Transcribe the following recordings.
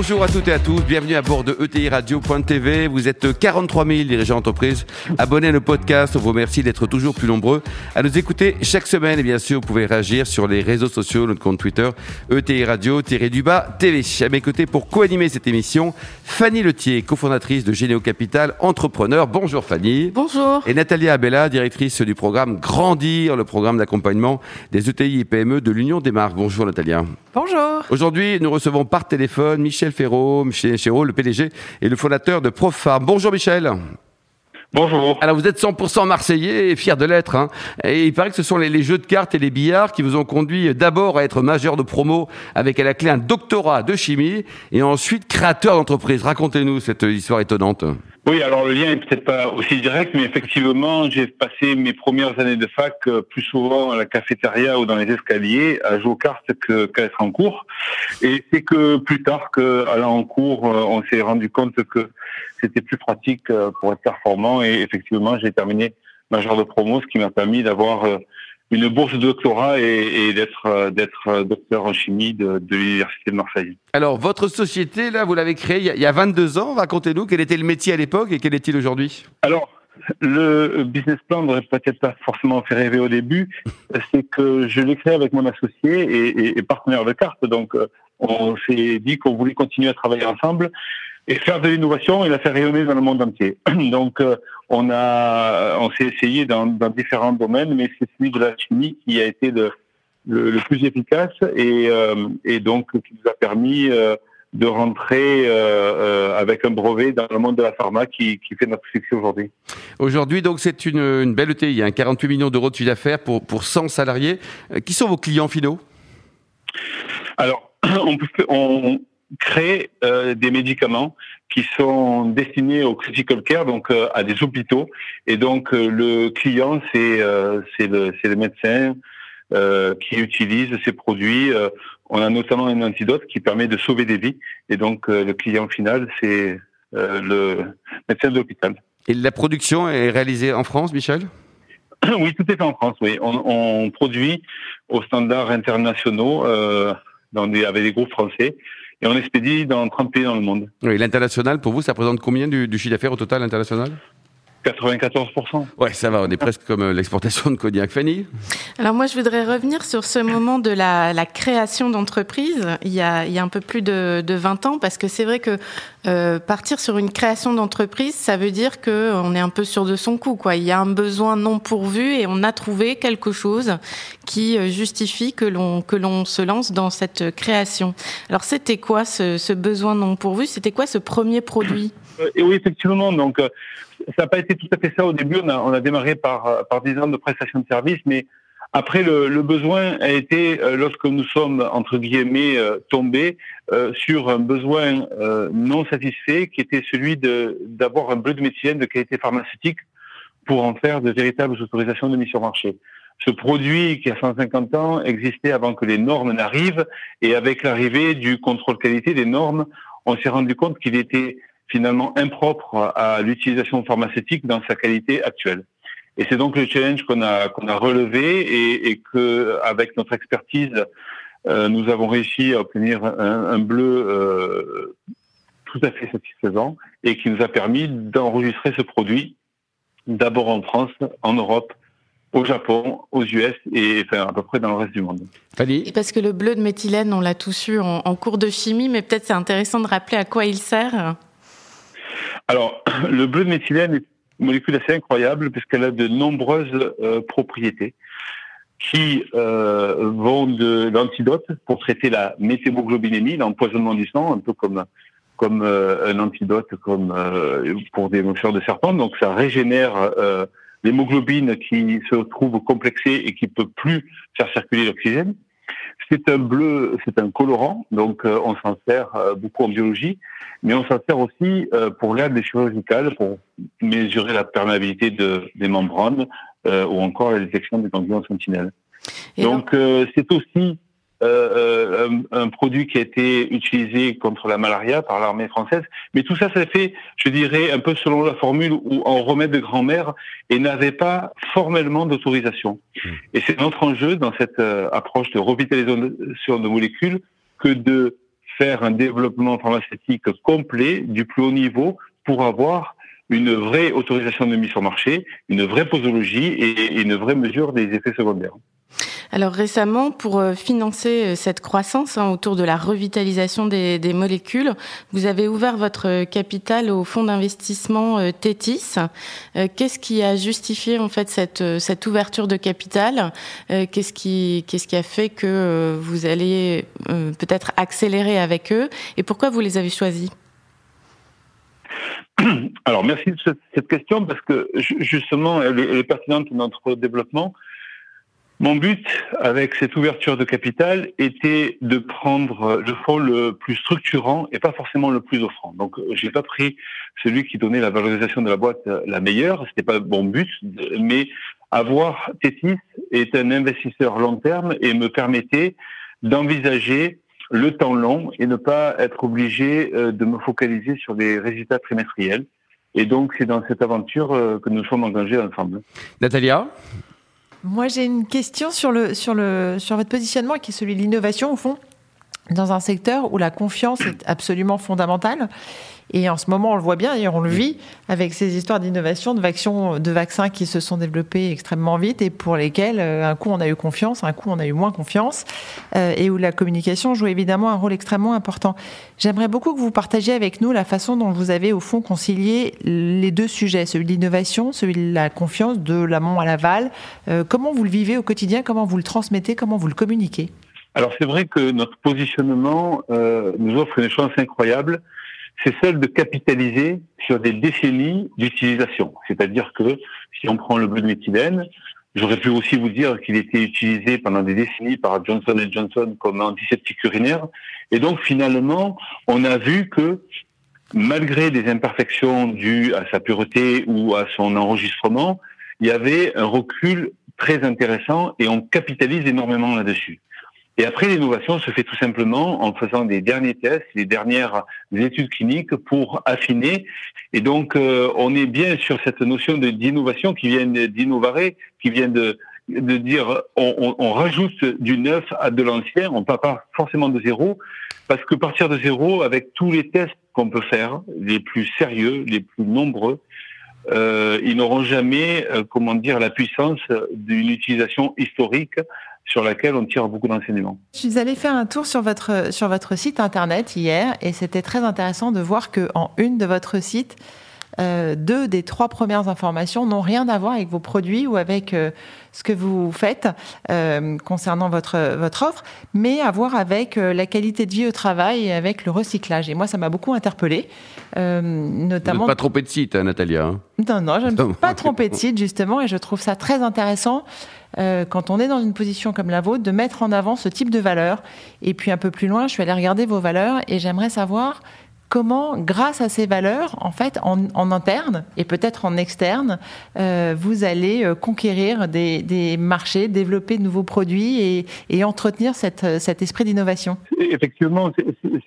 Bonjour à toutes et à tous, bienvenue à bord de ETI Radio.tv. Vous êtes 43 000 dirigeants d'entreprise abonnés à nos podcasts. On vous remercie d'être toujours plus nombreux à nous écouter chaque semaine. Et bien sûr, vous pouvez réagir sur les réseaux sociaux, notre compte Twitter, ETI Radio-du-bas TV. À mes côtés pour co-animer cette émission, Fanny Letier, cofondatrice de Généo Capital, entrepreneur. Bonjour Fanny. Bonjour. Et Nathalie Abella, directrice du programme Grandir, le programme d'accompagnement des ETI et PME de l'Union des marques. Bonjour Nathalie. Bonjour. Aujourd'hui, nous recevons par téléphone Michel Ferraud, Michel Chéreau, le PDG et le fondateur de Profarm. Bonjour Michel. Bonjour. Alors vous êtes 100% marseillais et fier de l'être. Hein. Et il paraît que ce sont les, les, jeux de cartes et les billards qui vous ont conduit d'abord à être majeur de promo avec à la clé un doctorat de chimie et ensuite créateur d'entreprise. Racontez-nous cette histoire étonnante. Oui, alors le lien est peut-être pas aussi direct, mais effectivement, j'ai passé mes premières années de fac euh, plus souvent à la cafétéria ou dans les escaliers à jouer aux cartes qu'à être en cours. Et c'est que plus tard qu'allant en cours, euh, on s'est rendu compte que c'était plus pratique euh, pour être performant. Et effectivement, j'ai terminé majeur de promo, ce qui m'a permis d'avoir une bourse de doctorat et, et d'être d'être docteur en chimie de, de l'université de Marseille. Alors votre société là, vous l'avez créée il y, a, il y a 22 ans. Racontez-nous quel était le métier à l'époque et quel est-il aujourd'hui? Alors le business plan n'aurait peut-être pas forcément fait rêver au début. C'est que je l'ai créé avec mon associé et, et, et partenaire de carte. Donc on s'est dit qu'on voulait continuer à travailler ensemble et faire de l'innovation et la faire rayonner dans le monde entier. Donc, euh, on a, on s'est essayé dans, dans, différents domaines, mais c'est celui de la chimie qui a été le, le, le plus efficace et, euh, et, donc qui nous a permis euh, de rentrer avec un brevet dans le monde de la pharma qui, qui fait notre succès aujourd'hui. Aujourd'hui, donc, c'est une, une belle ETI, il y a 48 millions d'euros de chiffre d'affaires pour, pour 100 salariés. Qui sont vos clients finaux? Alors, on, peut, on, créer euh, des médicaments qui sont destinés au critical care, donc euh, à des hôpitaux. Et donc euh, le client, c'est c'est le, le médecin qui utilise ces produits. on a notamment un antidote qui permet de sauver des vies. Et donc le client final, c'est le médecin de l'hôpital. Et la production est réalisée en France, Michel? Oui, tout est fait en France. Oui, on, on produit aux standards internationaux dans des, avec des groupes français et on expédie dans 30 pays dans le monde. Oui, l'international, pour vous, ça représente combien du chiffre d'affaires au total international 94%. Ouais, ça va, on est presque comme l'exportation de cognac. Fanny Alors moi, je voudrais revenir sur ce moment de la, la création d'entreprise, il, y a, il y a un peu plus de, de 20 ans, parce que c'est vrai que euh, partir sur une création d'entreprise, ça veut dire que on est un peu sûr de son coup. Quoi. Il y a un besoin non pourvu et on a trouvé quelque chose qui justifie que l'on que l'on se lance dans cette création. Alors c'était quoi ce, ce besoin non pourvu? C'était quoi ce premier produit? Et oui, effectivement. Donc, ça n'a pas été tout à fait ça au début. On a, on a démarré par, par 10 ans de prestation de services, mais après, le, le, besoin a été, euh, lorsque nous sommes, entre guillemets, euh, tombés euh, sur un besoin non satisfait, qui était celui d'avoir un bleu de méthylène de qualité pharmaceutique pour en faire de véritables autorisations de mise sur marché. Ce produit qui a 150 ans existait avant que les normes n'arrivent, et avec l'arrivée du contrôle qualité des normes, on s'est rendu compte qu'il était finalement impropre à l'utilisation pharmaceutique dans sa qualité actuelle. Et c'est donc le challenge qu'on a qu'on a relevé et, et que avec notre expertise, euh, nous avons réussi à obtenir un, un bleu euh, tout à fait satisfaisant et qui nous a permis d'enregistrer ce produit d'abord en France, en Europe, au Japon, aux US et enfin, à peu près dans le reste du monde. Et parce que le bleu de méthylène, on l'a tous eu en, en cours de chimie, mais peut-être c'est intéressant de rappeler à quoi il sert. Alors, le bleu de méthylène est une molécule assez incroyable puisqu'elle a de nombreuses euh, propriétés qui euh, vont de l'antidote pour traiter la méthémoglobinémie, l'empoisonnement du sang, un peu comme comme euh, un antidote comme euh, pour des moucheurs de serpent. Donc ça régénère l'hémoglobine qui se trouve complexée et qui peut plus faire circuler l'oxygène. C'est un bleu, c'est un colorant, donc euh, on s'en sert euh, beaucoup en biologie, mais on s'en sert aussi euh, pour l'aide des chirurgicales, pour mesurer la perméabilité de, des membranes ou encore la détection des ganglions sentinelles. Et donc c'est aussi euh, un, produit qui a été utilisé contre la malaria par l'armée française. Mais tout ça, ça fait, je dirais, un peu selon la formule où on remède de grand-mère et n'avait pas formellement d'autorisation. Mmh. Et c'est notre enjeu dans cette approche de revitalisation de molécules que de faire un développement pharmaceutique complet du plus haut niveau pour avoir une vraie autorisation de mise sur marché, une vraie posologie et une vraie mesure des effets secondaires. Alors récemment, pour euh, financer euh, cette croissance hein, autour de la revitalisation des, molécules, vous avez ouvert votre capital au fonds d'investissement euh, Tétis. Qu'est-ce qui a justifié en fait cette, ouverture de capital? Qu'est-ce qui, qu'est-ce qui a fait que vous allez peut-être accélérer avec eux? Et pourquoi vous les avez choisis? alors merci de cette question parce que justement elle est, pertinente dans notre développement. Mon but avec cette ouverture de capital était de prendre le fonds le plus structurant et pas forcément le plus offrant. Donc j'ai pas pris celui qui donnait la valorisation de la boîte la meilleure, c'était pas mon but, mais avoir Tétis est un investisseur long terme et me permettait d'envisager le temps long et ne pas être obligé euh, de me focaliser sur des résultats trimestriels. Et donc, c'est dans cette aventure euh, que nous sommes engagés ensemble. Natalia? Moi, j'ai une question sur, le, sur, le, sur votre positionnement qui est celui de l'innovation, au fond, dans un secteur où la confiance est absolument fondamentale. Et en ce moment, on le voit bien et on le vit avec ces histoires d'innovation, de vaccins, qui se sont développés extrêmement vite et pour lesquels euh, un coup on a eu confiance, un coup on a eu moins confiance euh, et où la communication joue évidemment un rôle extrêmement important. J'aimerais beaucoup que vous partagiez avec nous la façon dont vous avez au fond concilié les deux sujets, celui de l'innovation, celui de la confiance, de l'amont à l'aval. Euh, comment vous le vivez au quotidien Comment vous le transmettez Comment vous le communiquez? Alors c'est vrai que notre positionnement nous offre une chance incroyable c'est celle de capitaliser sur des décennies d'utilisation. C'est-à-dire que si on prend le bleu de méthylène, j'aurais pu aussi vous dire qu'il était utilisé pendant des décennies par Johnson Johnson comme antiseptique urinaire. Et donc finalement, on a vu que malgré des imperfections dues à sa pureté ou à son enregistrement, il y avait un recul très intéressant et on capitalise énormément là-dessus. Et après, l'innovation se fait tout simplement en faisant des derniers tests, les dernières études cliniques pour affiner. Et donc, euh, on est bien sur cette notion d'innovation qui vient d'innover, qui vient de, de dire on, on, rajoute du neuf à de l'ancien, on ne part pas forcément de zéro, parce que partir de zéro, avec tous les tests qu'on peut faire, les plus sérieux, les plus nombreux, euh, ils n'auront jamais, euh, comment dire, la puissance d'une utilisation historique sur laquelle on tire beaucoup d'enseignements. Je suis allée faire un tour sur votre, sur votre site internet hier et c'était très intéressant de voir qu'en une de votre site, euh, deux des trois premières informations n'ont rien à voir avec vos produits ou avec euh, ce que vous faites euh, concernant votre, votre offre, mais à voir avec la qualité de vie au travail et avec le recyclage. Et moi, ça m'a beaucoup interpellée. notamment... Vous pas tromper de site, hein, Natalia hein? Non, non, je ne me pas tromper de site, justement, et je trouve ça très intéressant quand on est dans une position comme la vôtre, de mettre en avant ce type de valeurs. Et puis un peu plus loin, je suis allée regarder vos valeurs et j'aimerais savoir comment, grâce à ces valeurs, en fait, en, interne et peut-être en externe, euh, vous allez euh, conquérir des, marchés, développer de nouveaux produits et, entretenir cet esprit d'innovation. Effectivement,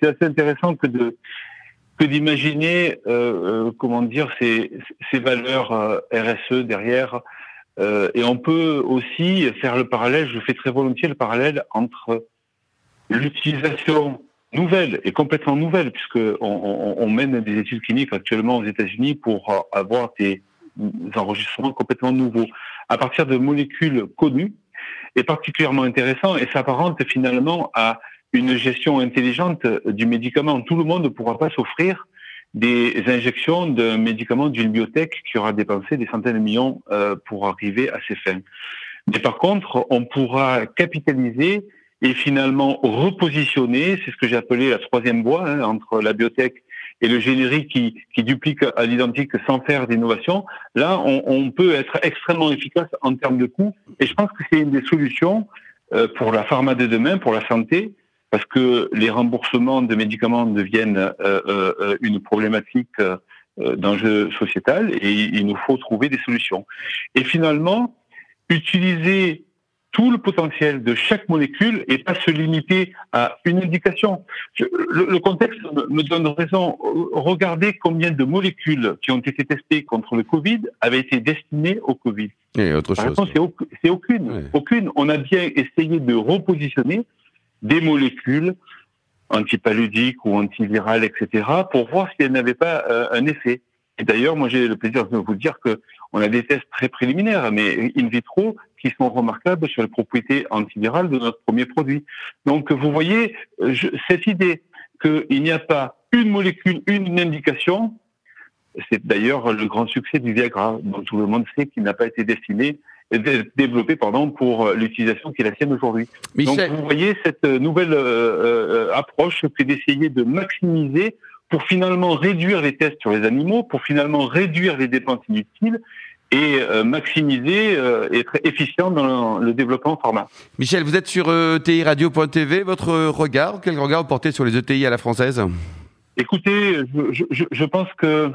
c'est assez intéressant que de que d'imaginer, euh, comment dire, ces, ces valeurs RSE derrière. Et on peut aussi faire le parallèle, je fais très volontiers le parallèle entre l'utilisation nouvelle et complètement nouvelle, puisque on, on, mène des études cliniques actuellement aux États-Unis pour avoir des enregistrements complètement nouveaux à partir de molécules connues est particulièrement intéressant et s'apparente finalement à une gestion intelligente du médicament. Tout le monde ne pourra pas s'offrir des injections d'un médicament d'une biotech qui aura dépensé des centaines de millions euh, pour arriver à ses fins. Mais par contre, on pourra capitaliser et finalement repositionner, c'est ce que j'ai appelé la troisième voie hein, entre la biotech et le générique qui, qui duplique à l'identique sans faire d'innovation, là, on, on, peut être extrêmement efficace en termes de coûts. Et je pense que c'est une des solutions euh, pour la pharma de demain, pour la santé, parce que les remboursements de médicaments deviennent euh, euh, une problématique euh, d'enjeu sociétal et il nous faut trouver des solutions. Et finalement, utiliser tout le potentiel de chaque molécule et pas se limiter à une indication. le, contexte me, donne raison. Regardez combien de molécules qui ont été testées contre le Covid avaient été destinées au Covid. Et autre chose. C'est aucune. Aucune. On a bien essayé de repositionner des molécules antipaludiques ou antivirales, etc., pour voir si elles n'avaient pas euh, un effet. Et d'ailleurs, moi, j'ai le plaisir de vous dire que on a des tests très préliminaires, mais in vitro, qui sont remarquables sur les propriétés antivirales de notre premier produit. Donc, vous voyez, cette idée qu'il n'y a pas une molécule, une indication, c'est d'ailleurs le grand succès du Viagra, dont tout le monde sait qu'il n'a pas été destiné développé pardon pour l'utilisation qui est la sienne aujourd'hui. Donc vous voyez cette nouvelle euh, euh, approche, c'est d'essayer de maximiser pour finalement réduire les tests sur les animaux, pour finalement réduire les dépenses inutiles et euh, maximiser euh, et être efficient dans le, développement pharma. Michel, vous êtes sur ETI Radio.tv. Votre regard, quel regard vous portez sur les ETI à la française? Écoutez, je, pense que euh,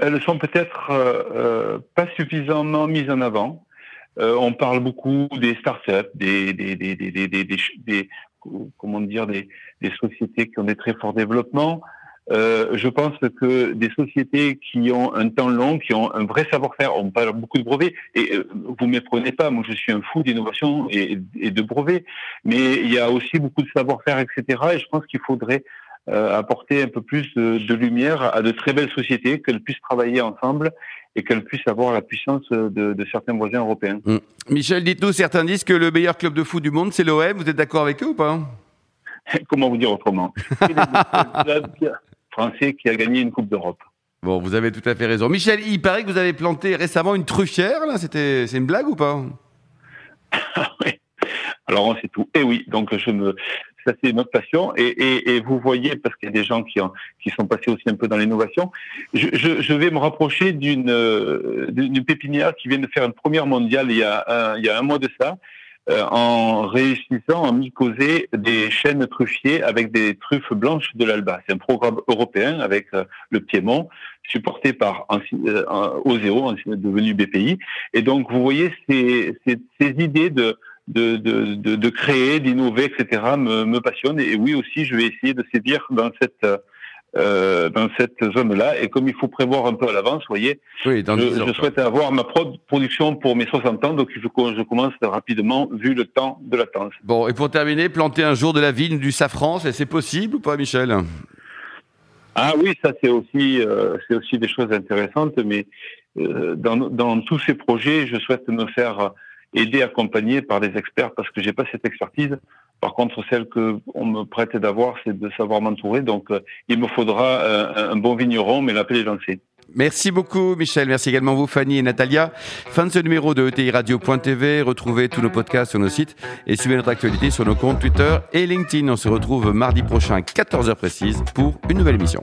elles sont peut-être pas suffisamment mises en avant. on parle beaucoup des startups, des, des, des, des, comment dire, des, sociétés qui ont des très forts développements. Euh, je pense que des sociétés qui ont un temps long, qui ont un vrai savoir-faire, on parle beaucoup de brevets, et euh, vous ne méprenez pas, moi je suis un fou d'innovation et, de brevets, mais il y a aussi beaucoup de savoir-faire, etc. Et je pense qu'il faudrait euh, apporter un peu plus de, lumière à de très belles sociétés, qu'elles puissent travailler ensemble et qu'elles puissent avoir la puissance de, certains voisins européens. Mmh. Michel, dites-nous, certains disent que le meilleur club de foot du monde, c'est l'OM. Vous êtes d'accord avec eux ou pas? Comment vous dire autrement? Français qui a gagné une Coupe d'Europe. Bon, vous avez tout à fait raison. Michel, il paraît que vous avez planté récemment une truffière, là. C'était, c'est une blague ou pas? Oui. Alors, on sait tout. Et eh oui, donc je me, ça c'est notre passion. Et, vous voyez, parce qu'il y a des gens qui, ont, qui sont passés aussi un peu dans l'innovation, je, vais me rapprocher d'une, d'une pépinière qui vient de faire une première mondiale il y a un, mois de ça, euh, en réussissant à mycoser des chaînes truffiers avec des truffes blanches de l'Alba. C'est un programme européen avec euh, le Piémont, supporté par euh, Oseo, devenu BPI. Et donc, vous voyez, ces idées de, de, de, de, de créer, d'innover, etc., me, me passionnent. Et oui, aussi, je vais essayer de sévir dans cette euh, dans cette zone-là. Et comme il faut prévoir un peu à l'avance, vous voyez, oui, dans je, je souhaite avoir ma production pour mes 60 ans, donc je, je commence rapidement vu le temps de latence. Bon, et pour terminer, planter un jour de la vigne du safran, c'est possible ou pas, Michel? Ah oui, ça c'est aussi, euh, c'est aussi des choses intéressantes, mais euh, dans, dans tous ces projets, je souhaite me faire aider, accompagner par des experts parce que j'ai pas cette expertise. Par contre, celle que on me prête d'avoir, c'est de savoir m'entourer. Donc, euh, il me faudra euh, un bon vigneron, mais l'appel est lancé. Merci beaucoup, Michel. Merci également vous, Fanny et Natalia. Fin de ce numéro de ETI Radio.tv. Retrouvez tous nos podcasts sur nos sites et suivez notre actualité sur nos comptes Twitter et LinkedIn. On se retrouve mardi prochain, 14h précise, pour une nouvelle émission.